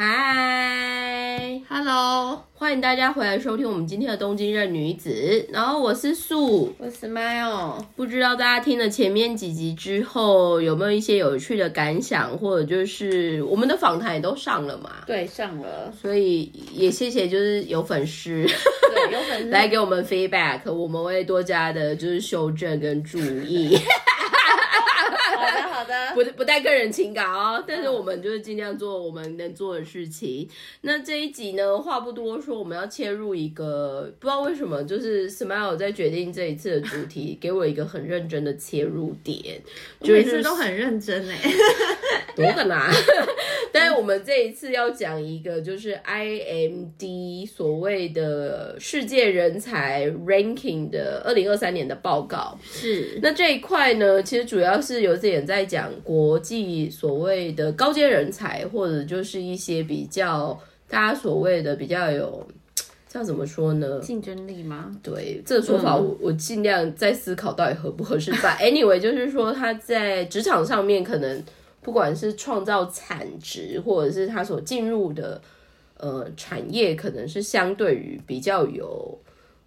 嗨，Hello，欢迎大家回来收听我们今天的东京任女子。然后我是素，我是 Smile。不知道大家听了前面几集之后，有没有一些有趣的感想，或者就是我们的访谈也都上了嘛？对，上了。所以也谢谢，就是有粉丝，对，有粉丝 来给我们 feedback，我们会多加的就是修正跟注意。不不带个人情感哦，但是我们就是尽量做我们能做的事情。那这一集呢，话不多说，我们要切入一个不知道为什么，就是 Smile 在决定这一次的主题，给我一个很认真的切入点，每次都很认真哎，多个啦。但是我们这一次要讲一个，就是 IMD 所谓的世界人才 Ranking 的二零二三年的报告。是，那这一块呢，其实主要是有点在讲国际所谓的高阶人才，或者就是一些比较大家所谓的比较有，这样怎么说呢？竞争力吗？对，这个说法我我尽量在思考到底合不合适。But anyway，就是说他在职场上面可能。不管是创造产值，或者是他所进入的呃产业，可能是相对于比较有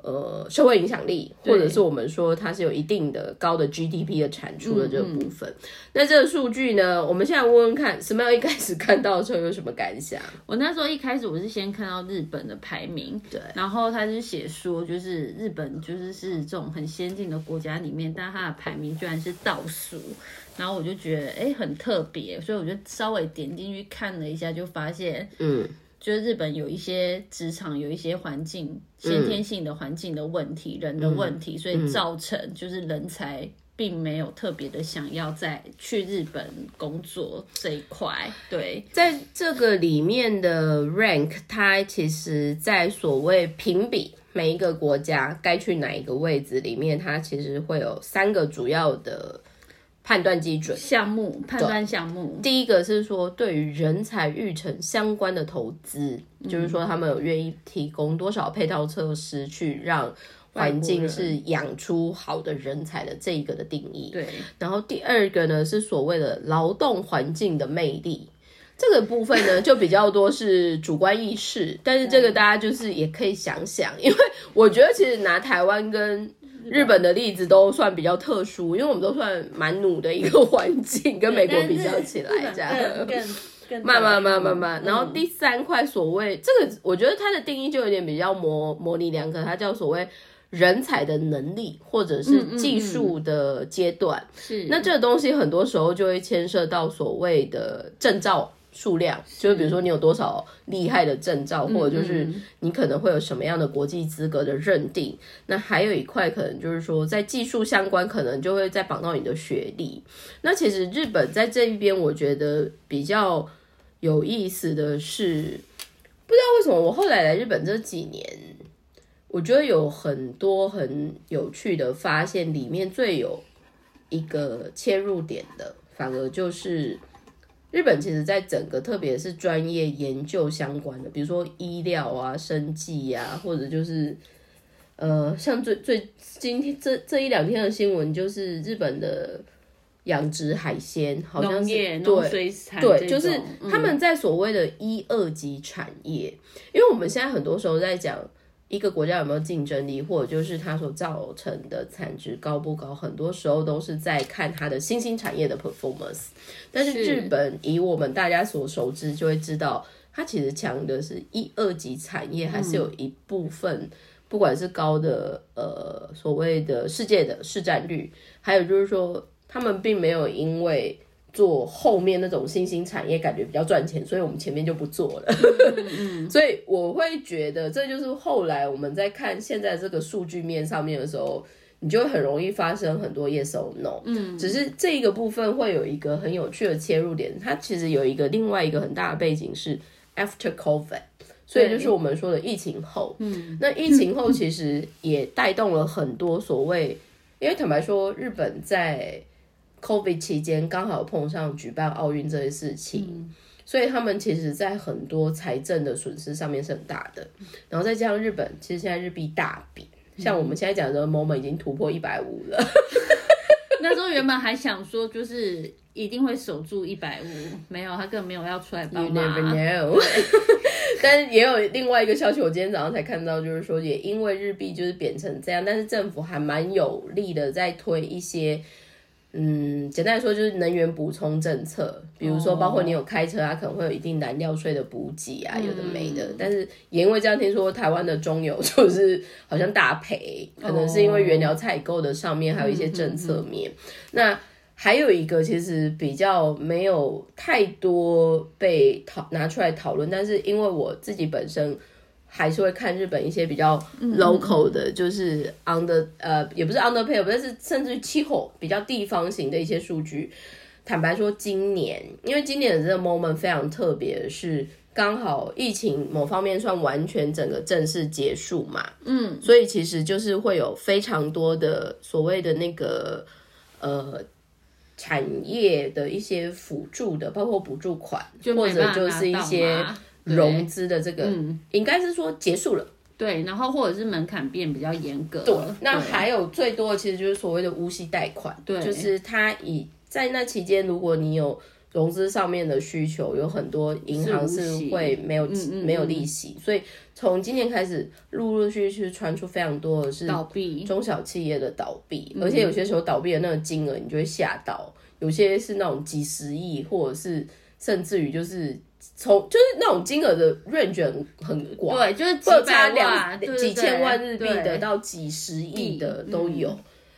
呃社会影响力，或者是我们说它是有一定的高的 GDP 的产出的这个部分。那这个数据呢，我们现在问问看，，Smile 一开始看到的时候有什么感想？我那时候一开始我是先看到日本的排名，对，然后他就写说，就是日本就是是这种很先进的国家里面，但它的排名居然是倒数。然后我就觉得哎很特别，所以我就稍微点进去看了一下，就发现，嗯，就是日本有一些职场有一些环境先天性的环境的问题，人的问题，所以造成就是人才并没有特别的想要再去日本工作这一块。对，在这个里面的 rank，它其实在所谓评比每一个国家该去哪一个位置里面，它其实会有三个主要的。判断基准。项目判断项目，第一个是说对于人才育成相关的投资，就是说他们有愿意提供多少配套措施去让环境是养出好的人才的这一个的定义。对，然后第二个呢是所谓的劳动环境的魅力，这个部分呢就比较多是主观意识，但是这个大家就是也可以想想，因为我觉得其实拿台湾跟。日本的例子都算比较特殊，因为我们都算蛮努的一个环境，跟美国比较起来，这样。慢慢慢慢慢，然后第三块所谓这个，我觉得它的定义就有点比较模模棱两可，它叫所谓人才的能力或者是技术的阶段。是，那这个东西很多时候就会牵涉到所谓的证照。数量，就是比如说你有多少厉害的证照，或者就是你可能会有什么样的国际资格的认定。那还有一块可能就是说，在技术相关，可能就会再绑到你的学历。那其实日本在这一边，我觉得比较有意思的是，不知道为什么我后来来日本这几年，我觉得有很多很有趣的发现，里面最有一个切入点的，反而就是。日本其实，在整个特别是专业研究相关的，比如说医疗啊、生计呀，或者就是，呃，像最最今天这这一两天的新闻，就是日本的养殖海鲜，好像是对对，就是他们在所谓的一二级产业，因为我们现在很多时候在讲。一个国家有没有竞争力，或者就是它所造成的产值高不高，很多时候都是在看它的新兴产业的 performance。但是日本以我们大家所熟知，就会知道它其实强的是一二级产业，还是有一部分，不管是高的呃所谓的世界的市占率，还有就是说他们并没有因为。做后面那种新兴产业感觉比较赚钱，所以我们前面就不做了。所以我会觉得这就是后来我们在看现在这个数据面上面的时候，你就会很容易发生很多 yes or no。嗯，只是这一个部分会有一个很有趣的切入点，它其实有一个另外一个很大的背景是 after COVID，所以就是我们说的疫情后。嗯，那疫情后其实也带动了很多所谓，因为坦白说，日本在 COVID 期间刚好碰上举办奥运这些事情，所以他们其实在很多财政的损失上面是很大的。然后再加上日本，其实现在日币大贬，像我们现在讲的 moment 已经突破一百五了。那时候原本还想说，就是一定会守住一百五，没有，他根本没有要出来帮 You 忙。never know。但是也有另外一个消息，我今天早上才看到，就是说也因为日币就是贬成这样，但是政府还蛮有力的在推一些。嗯，简单来说就是能源补充政策，比如说包括你有开车啊，可能会有一定燃料税的补给啊，有的没的。但是也因为这样，听说台湾的中油 就是好像大赔，可能是因为原料采购的上面还有一些政策面。那还有一个其实比较没有太多被讨拿出来讨论，但是因为我自己本身还是会看日本一些比较 local 的，就是 under 呃也不是 underpay，但是甚至气候比较地方型的一些数据。坦白说，今年因为今年的这个 moment 非常特别，是刚好疫情某方面算完全整个正式结束嘛，嗯，所以其实就是会有非常多的所谓的那个呃。产业的一些辅助的，包括补助款，或者就是一些融资的这个，应该是说结束了。对，然后或者是门槛变比较严格。对，那还有最多的其实就是所谓的无息贷款，对，就是它以在那期间，如果你有融资上面的需求，有很多银行是会没有没有利息，所以从今年开始，陆陆续续传出非常多的是倒闭。中小企业的倒闭，而且有些时候倒闭的那个金额，你就会吓到，有些是那种几十亿，或者是甚至于就是从就是那种金额的 range 很很广，对，就是几差百万、几千万日币的到几十亿的都有。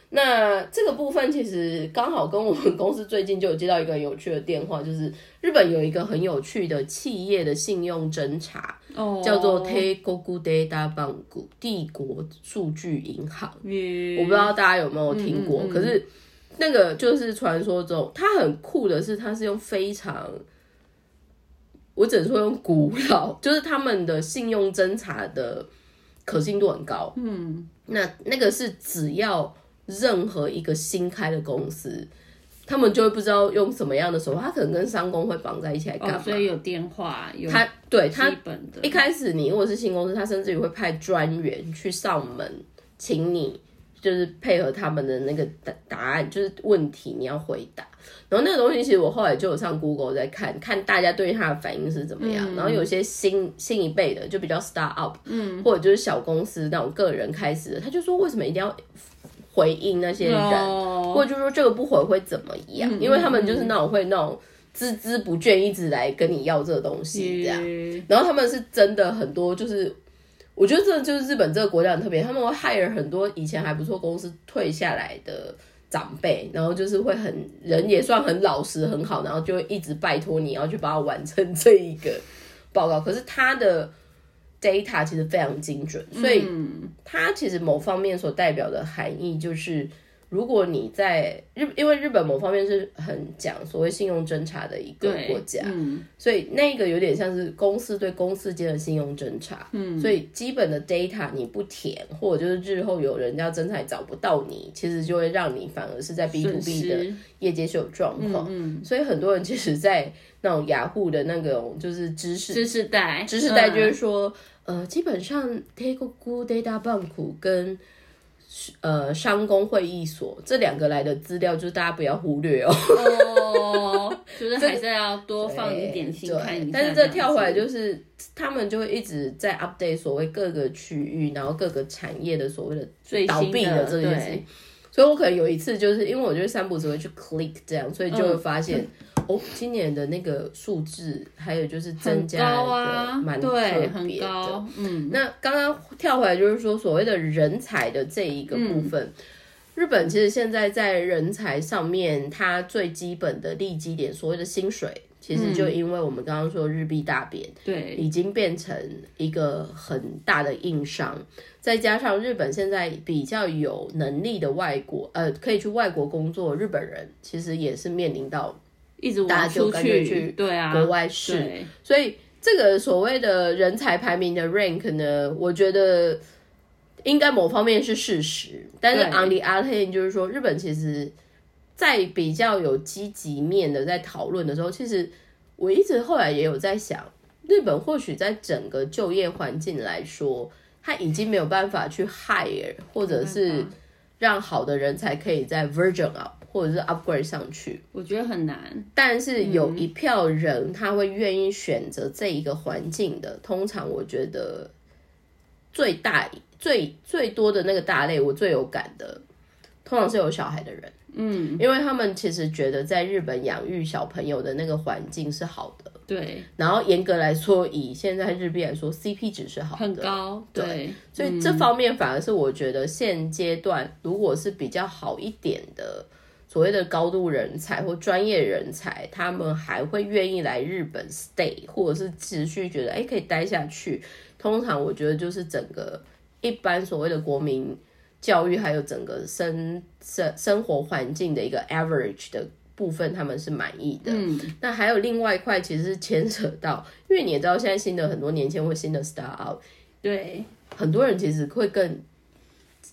那这个部分其实刚好跟我们公司最近就有接到一个有趣的电话，就是日本有一个很有趣的企业的信用侦查，哦、叫做 Teikoku Data Bank 帝国数据银行。我不知道大家有没有听过，可是那个就是传说中，它很酷的是，它是用非常，我只能说用古老，就是他们的信用侦查的可信度很高。嗯，那那个是只要。任何一个新开的公司，他们就会不知道用什么样的手法，他可能跟商工会绑在一起来干嘛？所以有电话，有他对他。一开始你如果是新公司，他甚至于会派专员去上门，请你就是配合他们的那个答答案，就是问题你要回答。然后那个东西其实我后来就有上 Google 在看，看大家对他的反应是怎么样。然后有些新新一辈的就比较 start up，嗯，或者就是小公司那种个人开始的，他就说为什么一定要？回应那些人，或者就说这个不回会怎么样？因为他们就是那种会那种孜孜不倦，一直来跟你要这个东西这样。然后他们是真的很多，就是我觉得这就是日本这个国家很特别，他们会 hire 很多以前还不错公司退下来的长辈，然后就是会很人也算很老实很好，然后就会一直拜托你要去帮我完成这一个报告。可是他的。data 其实非常精准，所以它其实某方面所代表的含义就是，如果你在日，因为日本某方面是很讲所谓信用侦查的一个国家，所以那个有点像是公司对公司间的信用侦查，嗯，所以基本的 data 你不填，或者就是日后有人要侦查找不到你，其实就会让你反而是在 B to B 的业界是有状况，嗯所以很多人其实，在那种雅虎的那种就是知识知识带，知识带就是说。呃，基本上 Teikoku Data Bank 跟呃商工会议所这两个来的资料，就是大家不要忽略哦。哦，就是还是要多放一点心看一下。但是这跳回来就是他们就会一直在 update 所谓各个区域，然后各个产业的所谓的倒闭的这件事情。所以我可能有一次就是因为我觉得三步只会去 click 这样，所以就会发现。哦，今年的那个数字，还有就是增加的蛮特别的。嗯，那刚刚跳回来就是说，所谓的人才的这一个部分，日本其实现在在人才上面，它最基本的利基点，所谓的薪水，其实就因为我们刚刚说日币大贬，对，已经变成一个很大的硬伤。再加上日本现在比较有能力的外国，呃，可以去外国工作日本人，其实也是面临到。一直大家就感觉去对啊，国外试，所以这个所谓的人才排名的 rank 呢，我觉得应该某方面是事实，但是 on the other hand 就是说，日本其实，在比较有积极面的在讨论的时候，其实我一直后来也有在想，日本或许在整个就业环境来说，他已经没有办法去 hire 或者是让好的人才可以在 virgin up。或者是 upgrade 上去。我觉得很难。但是有一票人他会愿意选择这一个环境的，通常我觉得最大最最多的那个大类，我最有感的，通常是有小孩的人。嗯，因为他们其实觉得在日本养育小朋友的那个环境是好的，对，然后严格来说，以现在日币来说，CP 值是好的，很高，对，所以这方面反而是我觉得现阶段如果是比较好一点的所谓的高度人才或专业人才，他们还会愿意来日本 stay，或者是持续觉得哎可以待下去。通常我觉得就是整个一般所谓的国民。教育还有整个生生生活环境的一个 average 的部分，他们是满意的。嗯，那还有另外一块，其实是牵扯到，因为你也知道，现在新的很多年轻人或新的 start up，对，很多人其实会更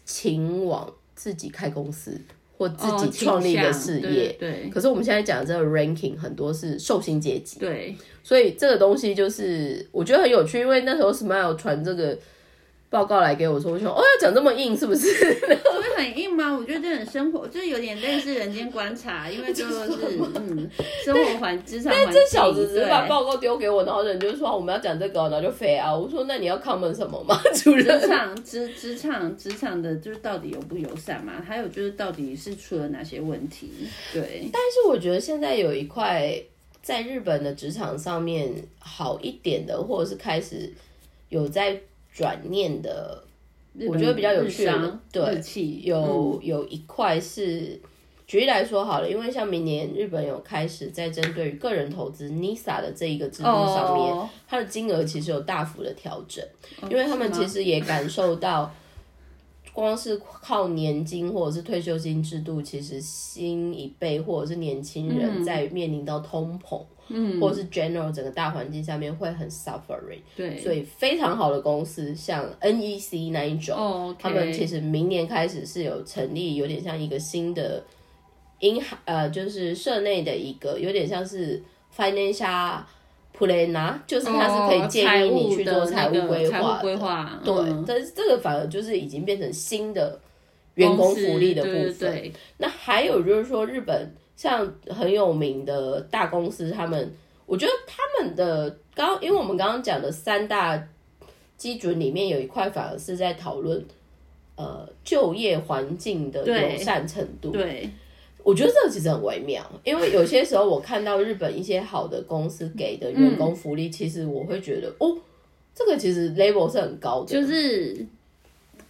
情往自己开公司或自己创立的事业。对，可是我们现在讲的这个 ranking 很多是寿星阶级。对，所以这个东西就是我觉得很有趣，因为那时候 Smile 传这个。报告来给我说，我说哦，要讲这么硬是不是？会很硬吗？我觉得这很生活，就是有点类似人间观察，因为就 是嗯，生活环职场环境。这小子只是把报告丢给我，然后人就说我们要讲这个，然后就飞啊。我说那你要 comment 什么吗？主任？职场职职场职场的，就是到底友不友善嘛？还有就是到底是出了哪些问题？对。但是我觉得现在有一块在日本的职场上面好一点的，或者是开始有在。转念的，我觉得比较有趣的，对，有有一块是，举例来说好了，因为像明年日本有开始在针对于个人投资 NISA 的这一个制度上面，它的金额其实有大幅的调整，因为他们其实也感受到，光是靠年金或者是退休金制度，其实新一辈或者是年轻人在面临到通膨。嗯，或者是 general 整个大环境下面会很 suffering，对，所以非常好的公司像 NEC 那一种，他们其实明年开始是有成立，有点像一个新的银行，呃，就是社内的一个有点像是 financial planner，就是他是可以建议你去做财务规划，规划，对，但是这个反而就是已经变成新的员工福利的部分。那还有就是说日本。像很有名的大公司，他们我觉得他们的刚，因为我们刚刚讲的三大基准里面有一块，反而是在讨论呃就业环境的友善程度。对，我觉得这个其实很微妙，因为有些时候我看到日本一些好的公司给的员工福利，其实我会觉得哦，这个其实 level 是很高的，就是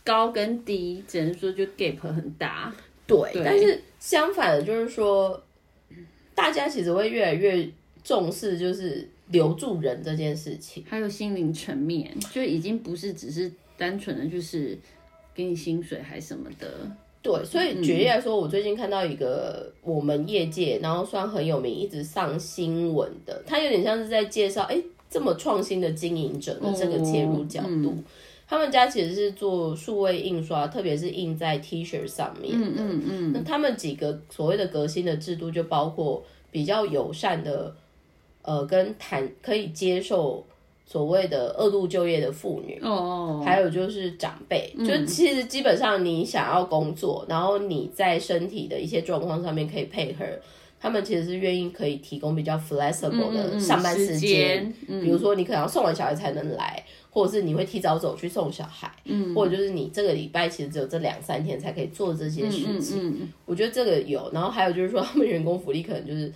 高跟低，只能说就 gap 很大。对，但是相反的，就是说，大家其实会越来越重视，就是留住人这件事情，还有心灵层面，就已经不是只是单纯的，就是给你薪水还什么的。对，所以举例来说，我最近看到一个我们业界，然后算很有名，一直上新闻的，他有点像是在介绍，哎，这么创新的经营者的这个切入角度。他们家其实是做数位印刷，特别是印在 T 恤上面的。嗯嗯嗯。那他们几个所谓的革新的制度，就包括比较友善的，呃，跟谈可以接受所谓的二度就业的妇女。哦。还有就是长辈，就其实基本上你想要工作，然后你在身体的一些状况上面可以配合，他们其实是愿意可以提供比较 flexible 的上班时间。嗯。比如说，你可能要送完小孩才能来。或者是你会提早走去送小孩，嗯，或者就是你这个礼拜其实只有这两三天才可以做这些事情。我觉得这个有，然后还有就是说他们员工福利可能就是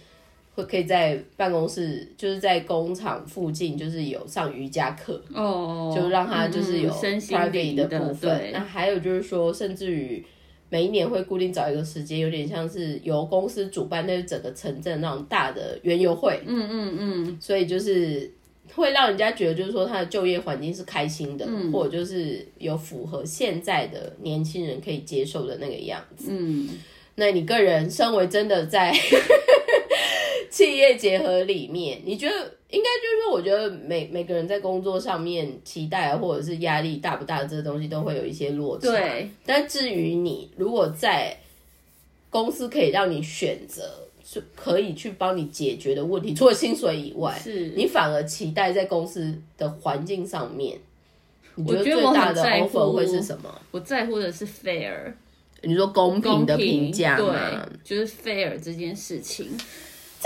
会可以在办公室，就是在工厂附近就是有上瑜伽课，哦，就让他就是有 private 的部分。那还有就是说，甚至于每一年会固定找一个时间，有点像是由公司主办，那整个城镇那种大的园游会，嗯嗯嗯，所以就是。会让人家觉得，就是说他的就业环境是开心的，或者就是有符合现在的年轻人可以接受的那个样子。嗯，那你个人身为真的在企业结合里面，你觉得应该就是说，我觉得每每个人在工作上面期待或者是压力大不大，这个东西都会有一些落差。对，但至于你如果在公司可以让你选择。是可以去帮你解决的问题，除了薪水以外，是你反而期待在公司的环境上面，你觉得最大的 offer 会是什么？我在乎的是 fair，你说公平的评价对，，就是 fair 这件事情。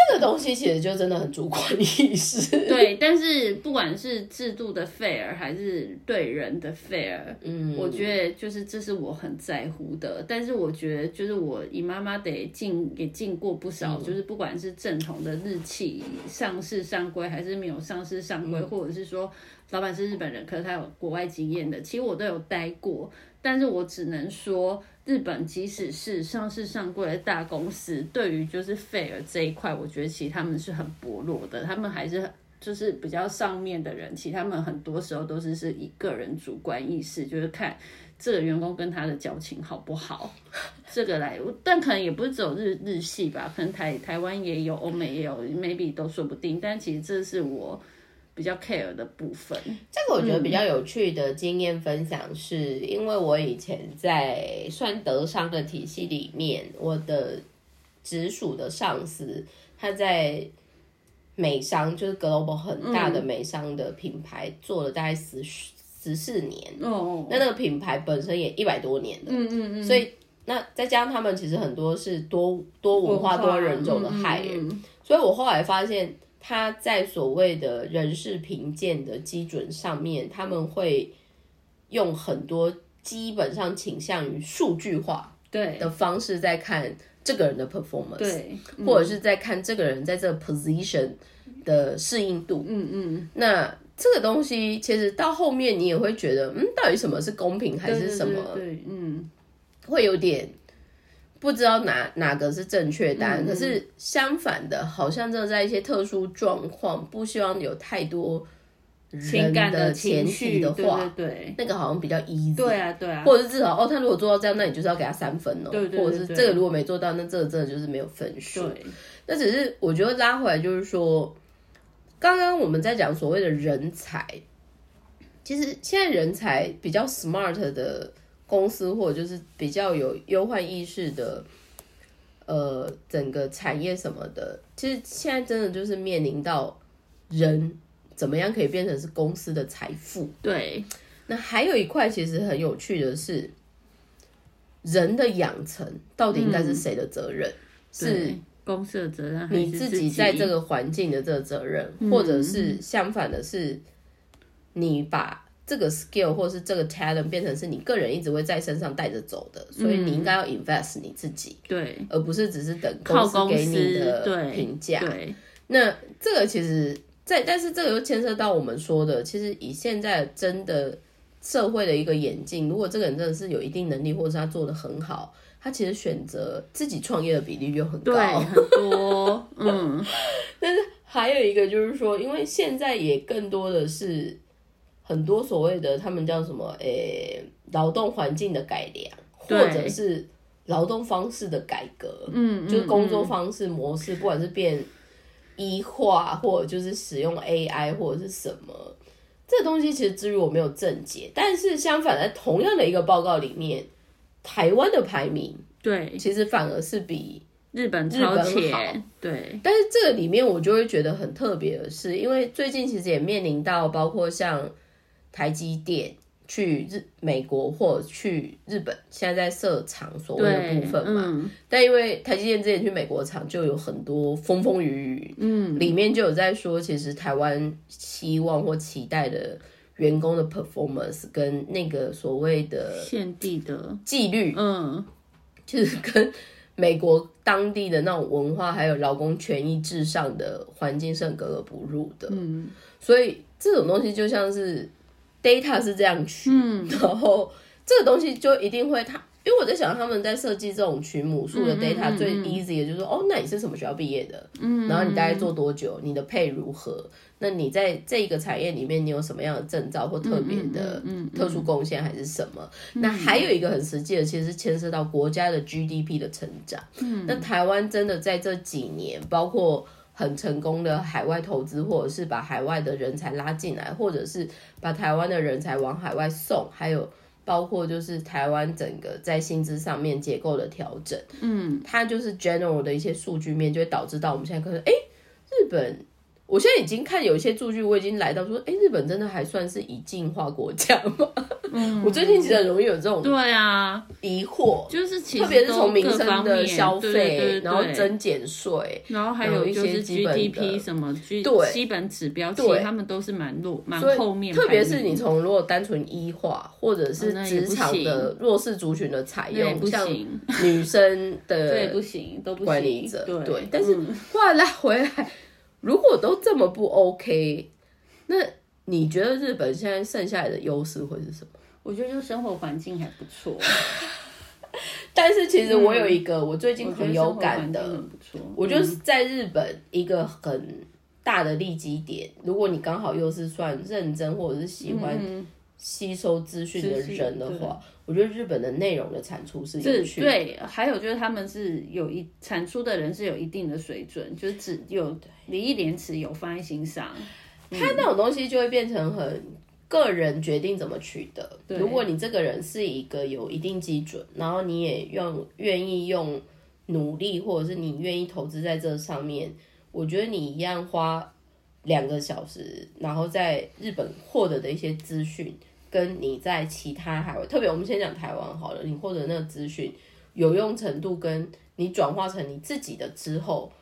这个东西其实就真的很主观意识。对，但是不管是制度的 fair 还是对人的 fair，嗯，我觉得就是这是我很在乎的。但是我觉得就是我姨妈妈得进也进过不少，就是不管是正统的日企上市上规，还是没有上市上规，或者是说老板是日本人，可是他有国外经验的，其实我都有待过。但是我只能说，日本即使是上市上柜的大公司，对于就是 fair 这一块，我觉得其实他们是很薄弱的，他们还是就是比较上面的人，其实他们很多时候都是是以个人主观意识，就是看这个员工跟他的交情好不好，这个来，但可能也不是只有日日系吧，可能台台湾也有，欧美也有，maybe 都说不定。但其实这是我比较 care 的部分。这个我觉得比较有趣的经验分享是，因为我以前在算德商的体系里面，我的直属的上司他在美商，就是 global 很大的美商的品牌做了大概十十四年，哦，那那个品牌本身也一百多年了，嗯嗯嗯，所以那再加上他们其实很多是多多文化多人种的害人，嗯嗯。所以我后来发现，他在所谓的人事评鉴的基准上面，他们会用很多基本上倾向于数据化对的方式在看这个人的 performance，对，或者是在看这个人在这个 position 的适应度。嗯嗯，那这个东西其实到后面你也会觉得，嗯，到底什么是公平还是什么？对，对对嗯，会有点不知道哪哪个是正确答嗯案。可是相反的，好像真的在一些特殊状况，不希望有太多情人感的前提的话，对对那个好像比较 easy。对啊对啊，或者是至少哦，他如果做到这样，那你就是要给他三分哦。对对对或者是这个如果没做到，那这个真的就是没有分数。对，那只是我觉得拉回来就是说，刚刚我们在讲所谓的人才，其实现在人才比较 smart 的公司，或者就是比较有忧患意识的，呃，整个产业什么的，其实现在真的就是面临到人怎么样可以变成是公司的财富。对那还有一块其实很有趣的是，人的养成到底应该是谁的责任？是公司的责任还是你自己在这个环境的这个责任，或者是相反的是，你把这个 skill 或是这个 talent 变成是你个人一直会在身上带着走的，所以你应该要 invest 你自己，对而不是只是等公司给你的对评价。对那这个其实在，但是这个又牵涉到我们说的，其实以现在真的社会的一个演进，如果这个人真的是有一定能力，或者是他做的很好，他其实选择自己创业的比例就很高。对很多嗯 但是还有一个就是说，因为现在也更多的是很多所谓的他们叫什么，诶、劳动环境的改良，或者是劳动方式的改革，嗯，就是工作嗯。方式模式，不管是变医化，或者就是使用 AI 或者是什么，这个东西其实至于我没有正解，但是相反，在同样的一个报告里面，台湾的排名对。其实反而是比日本日本超前好对。但是这个里面我就会觉得很特别的是，因为最近其实也面临到包括像台积电去日美国或去日本，现在在设厂所谓的部分嘛。嗯但因为台积电之前去美国厂就有很多风风雨雨，嗯里面就有在说，其实台湾希望或期待的员工的 performance 跟那个所谓的限地的纪律，嗯就是跟美国当地的那种文化还有劳工权益至上的环境是很格格不入的。嗯所以这种东西就像是 data 是这样取，嗯然后这个东西就一定会它。因为我在想，他们在设计这种取母数的 data 最 easy 的就是说，哦，那你是什么学校毕业的？嗯，然后你大概做多久？你的配如何？那你在这个产业里面，你有什么样的证照或特别的特殊贡献，还是什么？那还有一个很实际的，其实是牵涉到国家的 GDP 的成长。嗯，那台湾真的在这几年，包括很成功的海外投资，或者是把海外的人才拉进来，或者是把台湾的人才往海外送，还有。包括就是台湾整个在薪资上面结构的调整，嗯它就是 general 的一些数据面，就会导致到我们现在可能，哎，日本我现在已经看有一些数据，我已经来到说，哎，日本真的还算是已进化国家吗？嗯，我最近其实很容易有这种对啊。疑惑，就是其特别是从民各生的方面消对对对。费，然后增减税，然后还有一些 GDP 什么对。基本指标，其对。实他们都是蛮落蛮后面特别是你从如果单纯医化或者是职场的弱势族群的采用，像不行，女生的 对不行，都不管理行，者，对对，但是嗯。话来回来，如果都这么不 OK，那你觉得日本现在剩下来的优势会是什么？我觉得就生活环境还不错，但是其实我有一个我最近很有感的，我觉得嗯在日本一个很大的利基点，如果你刚好又是算认真或者是喜欢嗯吸收资讯的人的话，我觉得日本的内容的产出是有是趣的。对，还有就是他们是有一产出的人是有一定的水准，就是只有礼义廉耻有放在心上，他那种东西就会变成很个人决定怎么取得。如果你这个人是一个有一定基准，然后你也用愿意用努力，或者是你愿意投资在这上面，我觉得你一样花两个小时，然后在日本获得的一些资讯，跟你在其他海外，特别我们先讲台湾好了，你获得那个资讯有用程度，跟你转化成你自己的之后。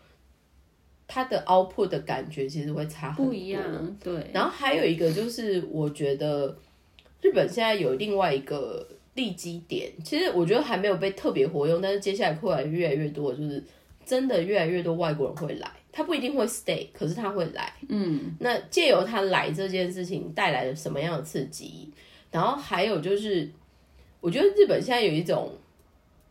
它的 output 的感觉其实会差很多，不一样，对，然后还有一个就是，我觉得日本现在有另外一个利基点，其实我觉得还没有被特别活用，但是接下来会来越来越多，就是真的越来越多外国人会来，他不一定会 stay，可是他会来。嗯，那借由他来这件事情带来了什么样的刺激？然后还有就是，我觉得日本现在有一种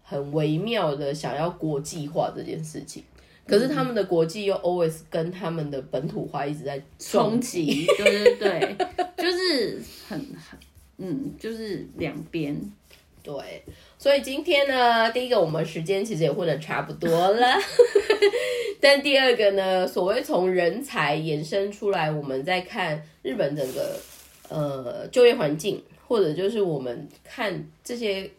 很微妙的想要国际化这件事情。可是他们的国际又 always 跟他们的本土化一直在冲，击，对对对，就是很很，嗯，就是两边，对，所以今天呢，第一个我们时间其实也混的差不多了，但第二个呢，所谓从人才延伸出来，我们在看日本整个呃就业环境，或者就是我们看这些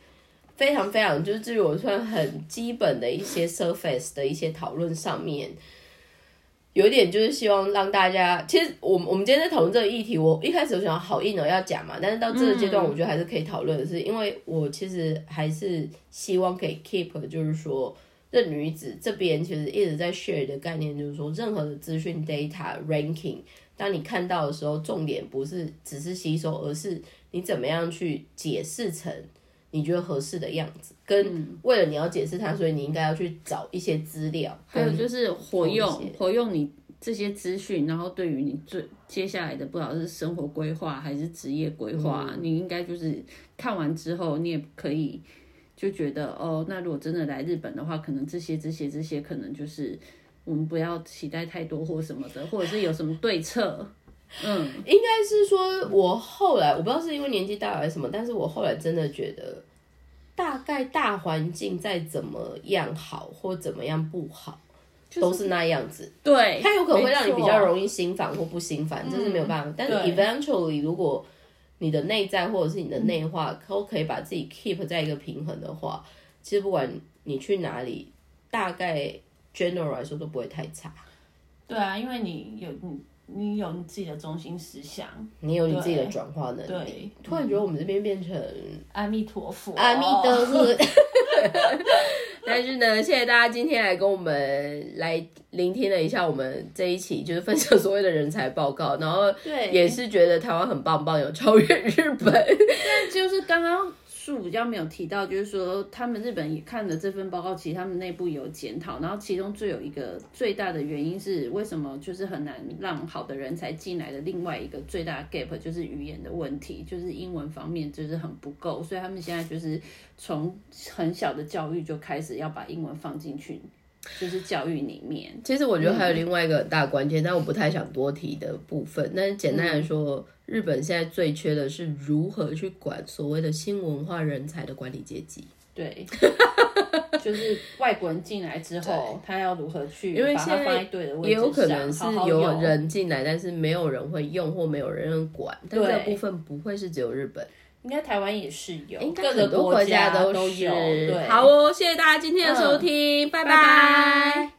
非常非常就是至于我算很基本的一些 surface 的一些讨论上面。有一点就是希望让大家，其实我们我们今天在讨论这个议题，我一开始我想好硬的要讲嘛，但是到这个阶段，我觉得还是可以讨论的是，因为我其实还是希望可以 keep，就是说，这女子这边其实一直在 share 的概念，就是说，任何的资讯 data ranking，当你看到的时候，重点不是只是吸收，而是你怎么样去解释成你觉得合适的样子，跟为了你要解释它，所以你应该要去找一些资料，还有就是活用活用你这些资讯，然后对于你最接下来的不知道是生活规划还是职业规划，你应该就是看完之后，你也可以就觉得哦，那如果真的来日本的话，可能这些这些这些可能就是我们不要期待太多或什么的，或者是有什么对策，嗯，应该是说，我后来我不知道是因为年纪大还是什么，但是我后来真的觉得，大概大环境再怎么样好或怎么样不好，都是那样子。对，它有可能会让你比较。容易心烦或不心烦，这是没有办法。但是 eventually，如果你的内在或者是你的内化都可以把自己 keep 在一个平衡的话，其实不管你去哪里，大概 general 来说都不会太差。对啊，因为你有你你有你自己的中心思想，你有你自己的转化能力对。突然觉得我们这边变成阿弥陀佛，阿弥陀佛。但是呢，谢谢大家今天来跟我们来聆听了一下我们这一期就是分享所谓的人才报告，然后对也是觉得台湾很棒棒，有超越日本。但就是刚刚树比较没有提到，就是说他们日本也看了这份报告，其实他们内部有检讨，然后其中最有一个最大的原因是为什么就是很难让好的人才进来的另外一个最大的 gap 就是语言的问题，就是英文方面就是很不够，所以他们现在就是从很小的教育就开始要把英文放进去，就是教育里面。其实我觉得还有另外一个很大关键，但我不太想多提的部分。但是简单来说，日本现在最缺的是如何去管所谓的新文化人才的管理阶级。对，就是外国人进来之后，他要如何去因为现在也有可能是有人进来，但是没有人会用或没有人管。但这个部分不会是只有日本。应该台湾也是有，应该各个很多国家都有。对，好哦，谢谢大家今天的收听，拜拜拜